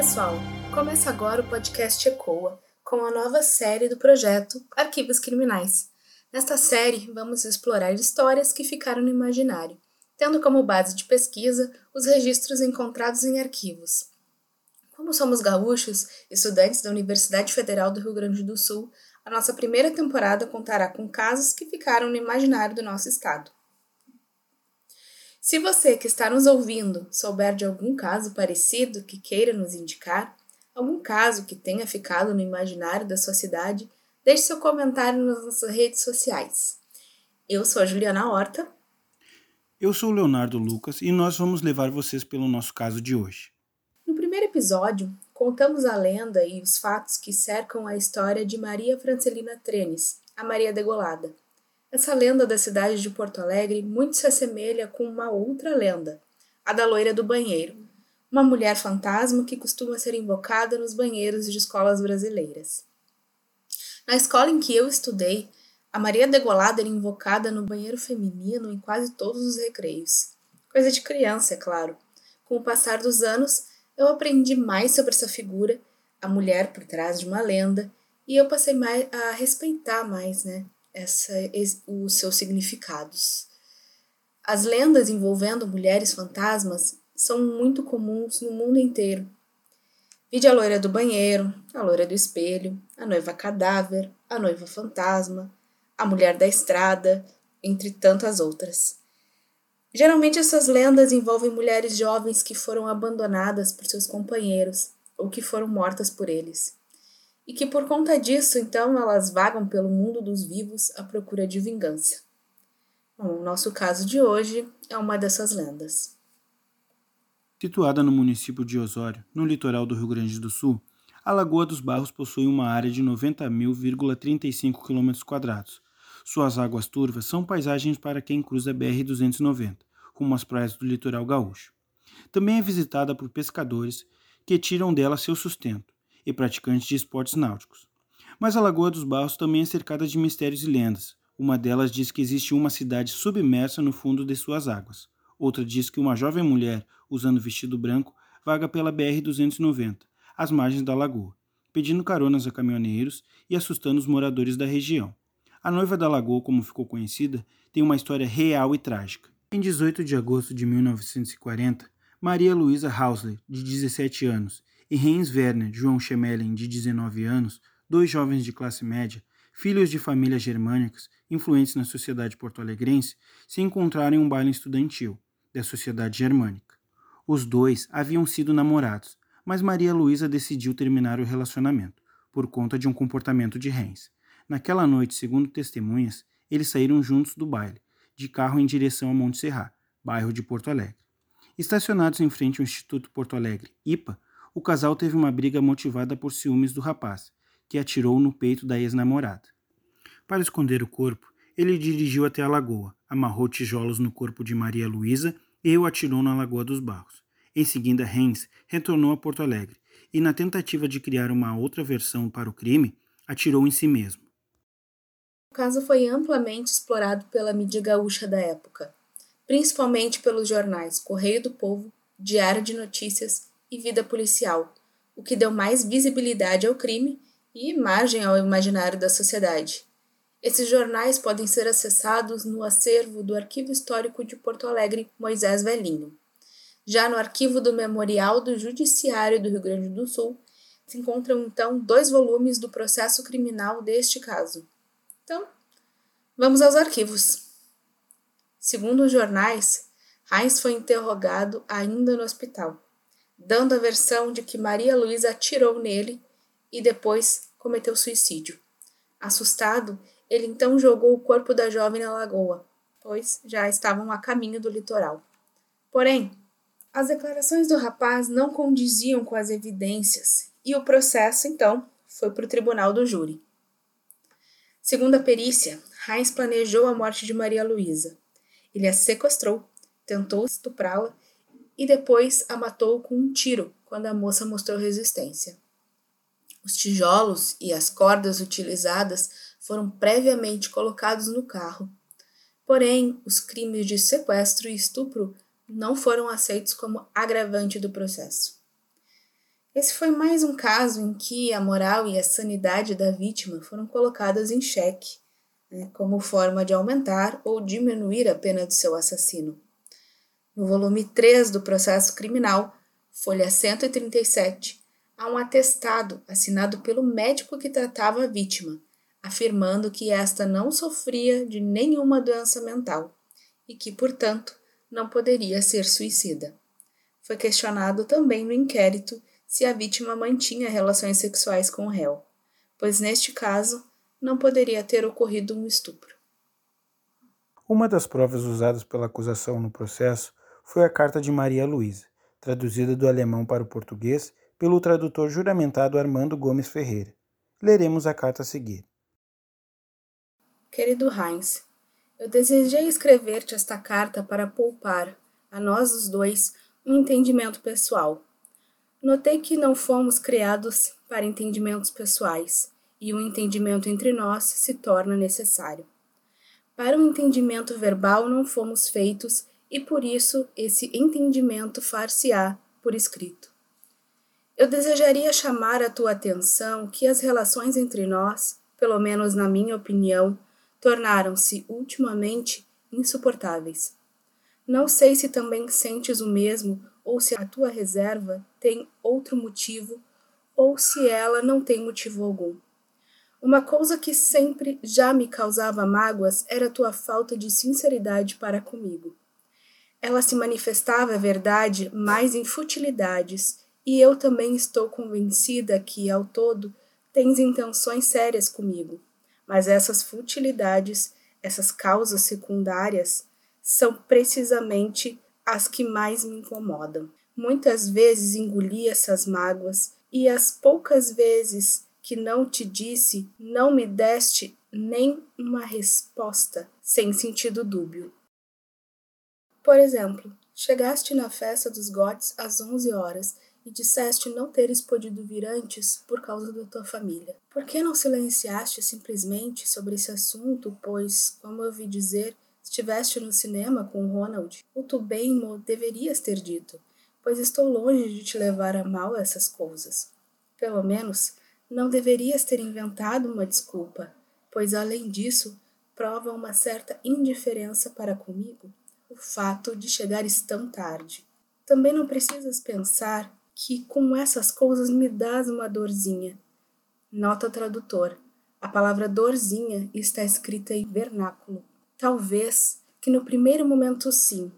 pessoal! Começa agora o podcast Ecoa, com a nova série do projeto Arquivos Criminais. Nesta série, vamos explorar histórias que ficaram no imaginário, tendo como base de pesquisa os registros encontrados em arquivos. Como somos gaúchos, estudantes da Universidade Federal do Rio Grande do Sul, a nossa primeira temporada contará com casos que ficaram no imaginário do nosso estado. Se você que está nos ouvindo souber de algum caso parecido que queira nos indicar, algum caso que tenha ficado no imaginário da sua cidade, deixe seu comentário nas nossas redes sociais. Eu sou a Juliana Horta. Eu sou o Leonardo Lucas e nós vamos levar vocês pelo nosso caso de hoje. No primeiro episódio, contamos a lenda e os fatos que cercam a história de Maria Francelina Trenes, a Maria Degolada. Essa lenda da cidade de Porto Alegre muito se assemelha com uma outra lenda, a da loira do banheiro, uma mulher fantasma que costuma ser invocada nos banheiros de escolas brasileiras. Na escola em que eu estudei, a Maria Degolada era invocada no banheiro feminino em quase todos os recreios. Coisa de criança, é claro. Com o passar dos anos, eu aprendi mais sobre essa figura, a mulher por trás de uma lenda, e eu passei a respeitar mais, né? Essa, os seus significados. As lendas envolvendo mulheres fantasmas são muito comuns no mundo inteiro. Vide a loira do banheiro, a loira do espelho, a noiva cadáver, a noiva fantasma, a mulher da estrada, entre tantas outras. Geralmente essas lendas envolvem mulheres jovens que foram abandonadas por seus companheiros ou que foram mortas por eles e que por conta disso, então, elas vagam pelo mundo dos vivos à procura de vingança. Bom, o nosso caso de hoje é uma dessas lendas. Situada no município de Osório, no litoral do Rio Grande do Sul, a Lagoa dos Barros possui uma área de 90.035 km. Suas águas turvas são paisagens para quem cruza a BR-290, rumo às praias do litoral gaúcho. Também é visitada por pescadores que tiram dela seu sustento, e praticantes de esportes náuticos. Mas a Lagoa dos Barros também é cercada de mistérios e lendas. Uma delas diz que existe uma cidade submersa no fundo de suas águas. Outra diz que uma jovem mulher, usando vestido branco, vaga pela BR-290, às margens da lagoa, pedindo caronas a caminhoneiros e assustando os moradores da região. A noiva da lagoa, como ficou conhecida, tem uma história real e trágica. Em 18 de agosto de 1940, Maria Luísa Hausley, de 17 anos, e Heinz Werner João Schemelen, de 19 anos, dois jovens de classe média, filhos de famílias germânicas influentes na sociedade porto-alegrense, se encontraram em um baile estudantil da sociedade germânica. Os dois haviam sido namorados, mas Maria Luísa decidiu terminar o relacionamento, por conta de um comportamento de Heinz. Naquela noite, segundo testemunhas, eles saíram juntos do baile, de carro em direção a Monte Serra, bairro de Porto Alegre. Estacionados em frente ao Instituto Porto Alegre, IPA, o casal teve uma briga motivada por ciúmes do rapaz, que atirou no peito da ex-namorada. Para esconder o corpo, ele dirigiu até a lagoa, amarrou tijolos no corpo de Maria Luísa e o atirou na Lagoa dos Barros. Em seguida, Hens retornou a Porto Alegre e, na tentativa de criar uma outra versão para o crime, atirou em si mesmo. O caso foi amplamente explorado pela mídia gaúcha da época, principalmente pelos jornais Correio do Povo, Diário de Notícias e vida policial, o que deu mais visibilidade ao crime e margem ao imaginário da sociedade. Esses jornais podem ser acessados no acervo do Arquivo Histórico de Porto Alegre Moisés Velhinho. Já no arquivo do Memorial do Judiciário do Rio Grande do Sul, se encontram então dois volumes do processo criminal deste caso. Então, vamos aos arquivos. Segundo os jornais, Heinz foi interrogado ainda no hospital dando a versão de que Maria Luísa atirou nele e depois cometeu suicídio. Assustado, ele então jogou o corpo da jovem na lagoa, pois já estavam a caminho do litoral. Porém, as declarações do rapaz não condiziam com as evidências e o processo, então, foi para o tribunal do júri. Segundo a perícia, Heinz planejou a morte de Maria Luísa. Ele a sequestrou, tentou estuprá-la e depois a matou com um tiro quando a moça mostrou resistência. Os tijolos e as cordas utilizadas foram previamente colocados no carro. Porém, os crimes de sequestro e estupro não foram aceitos como agravante do processo. Esse foi mais um caso em que a moral e a sanidade da vítima foram colocadas em xeque, né, como forma de aumentar ou diminuir a pena do seu assassino. No volume 3 do processo criminal, folha 137, há um atestado assinado pelo médico que tratava a vítima, afirmando que esta não sofria de nenhuma doença mental e que, portanto, não poderia ser suicida. Foi questionado também no inquérito se a vítima mantinha relações sexuais com o réu, pois neste caso não poderia ter ocorrido um estupro. Uma das provas usadas pela acusação no processo foi a carta de Maria Luísa, traduzida do alemão para o português pelo tradutor juramentado Armando Gomes Ferreira. Leremos a carta a seguir. Querido Heinz, eu desejei escrever-te esta carta para poupar, a nós os dois, um entendimento pessoal. Notei que não fomos criados para entendimentos pessoais, e o um entendimento entre nós se torna necessário. Para o um entendimento verbal não fomos feitos, e por isso esse entendimento far-se-á por escrito. Eu desejaria chamar a tua atenção que as relações entre nós, pelo menos na minha opinião, tornaram-se ultimamente insuportáveis. Não sei se também sentes o mesmo ou se a tua reserva tem outro motivo ou se ela não tem motivo algum. Uma coisa que sempre já me causava mágoas era a tua falta de sinceridade para comigo. Ela se manifestava, é verdade, mais em futilidades, e eu também estou convencida que, ao todo, tens intenções sérias comigo. Mas essas futilidades, essas causas secundárias, são precisamente as que mais me incomodam. Muitas vezes engoli essas mágoas e as poucas vezes que não te disse, não me deste nem uma resposta sem sentido dúbio. Por exemplo, chegaste na festa dos Gotes às 11 horas e disseste não teres podido vir antes por causa da tua família. Por que não silenciaste simplesmente sobre esse assunto, pois, como eu ouvi dizer, estiveste no cinema com Ronald? O tu bem mo deverias ter dito, pois estou longe de te levar a mal essas coisas. Pelo menos, não deverias ter inventado uma desculpa, pois além disso, prova uma certa indiferença para comigo o fato de chegares tão tarde. Também não precisas pensar que com essas coisas me dás uma dorzinha. Nota tradutor. A palavra dorzinha está escrita em vernáculo. Talvez que no primeiro momento sim,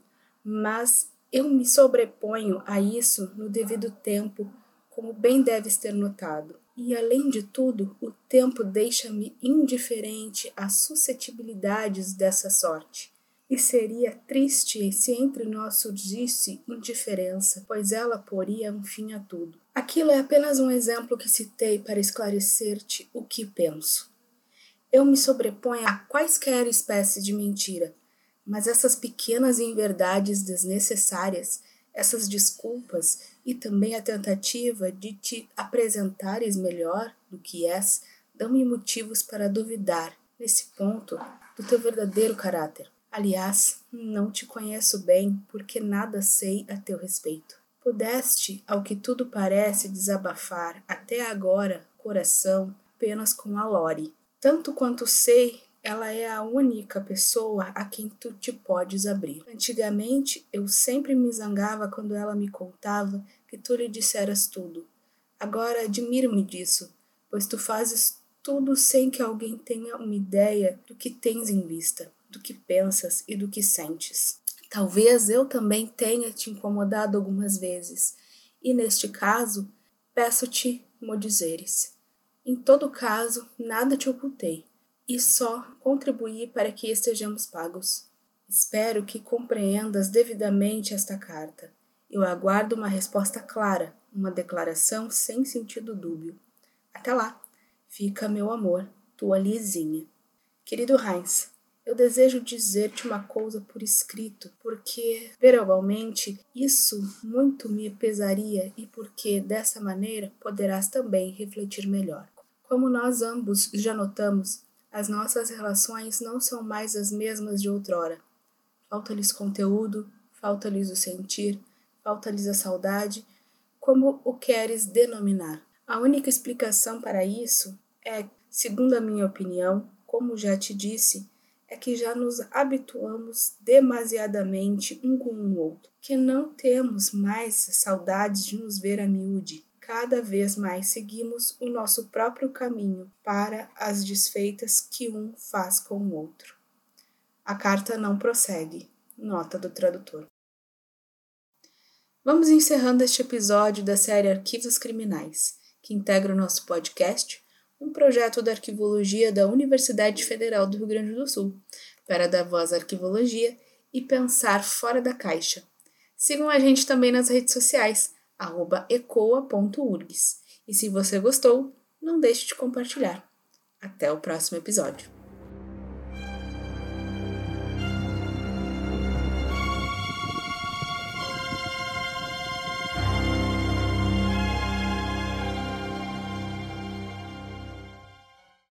mas eu me sobreponho a isso no devido tempo, como bem deves ter notado. E além de tudo, o tempo deixa-me indiferente às suscetibilidades dessa sorte. E seria triste se entre nós surgisse indiferença, pois ela poria um fim a tudo. Aquilo é apenas um exemplo que citei para esclarecer-te o que penso. Eu me sobreponho a quaisquer espécie de mentira, mas essas pequenas inverdades desnecessárias, essas desculpas e também a tentativa de te apresentares melhor do que és, dão-me motivos para duvidar, nesse ponto, do teu verdadeiro caráter. Aliás, não te conheço bem, porque nada sei a teu respeito. Pudeste, ao que tudo parece, desabafar até agora coração apenas com a Lore. Tanto quanto sei, ela é a única pessoa a quem tu te podes abrir. Antigamente, eu sempre me zangava quando ela me contava que tu lhe disseras tudo. Agora admiro-me disso, pois tu fazes tudo sem que alguém tenha uma ideia do que tens em vista do que pensas e do que sentes. Talvez eu também tenha te incomodado algumas vezes, e neste caso, peço-te mo dizeres. Em todo caso, nada te ocultei, e só contribuí para que estejamos pagos. Espero que compreendas devidamente esta carta. Eu aguardo uma resposta clara, uma declaração sem sentido dúbio. Até lá, fica meu amor, tua Lizinha. Querido Heinz, eu desejo dizer-te uma coisa por escrito, porque verbalmente isso muito me pesaria e porque dessa maneira poderás também refletir melhor. Como nós ambos já notamos, as nossas relações não são mais as mesmas de outrora. Falta-lhes conteúdo, falta-lhes o sentir, falta-lhes a saudade, Como o queres denominar? A única explicação para isso é, segundo a minha opinião, como já te disse, é que já nos habituamos demasiadamente um com o outro, que não temos mais saudades de nos ver a miúde. Cada vez mais seguimos o nosso próprio caminho para as desfeitas que um faz com o outro. A carta não prossegue. Nota do tradutor. Vamos encerrando este episódio da série Arquivos Criminais, que integra o nosso podcast um projeto da arquivologia da Universidade Federal do Rio Grande do Sul, para dar voz à arquivologia e pensar fora da caixa. Sigam a gente também nas redes sociais, ecoa.urgs. E se você gostou, não deixe de compartilhar. Até o próximo episódio.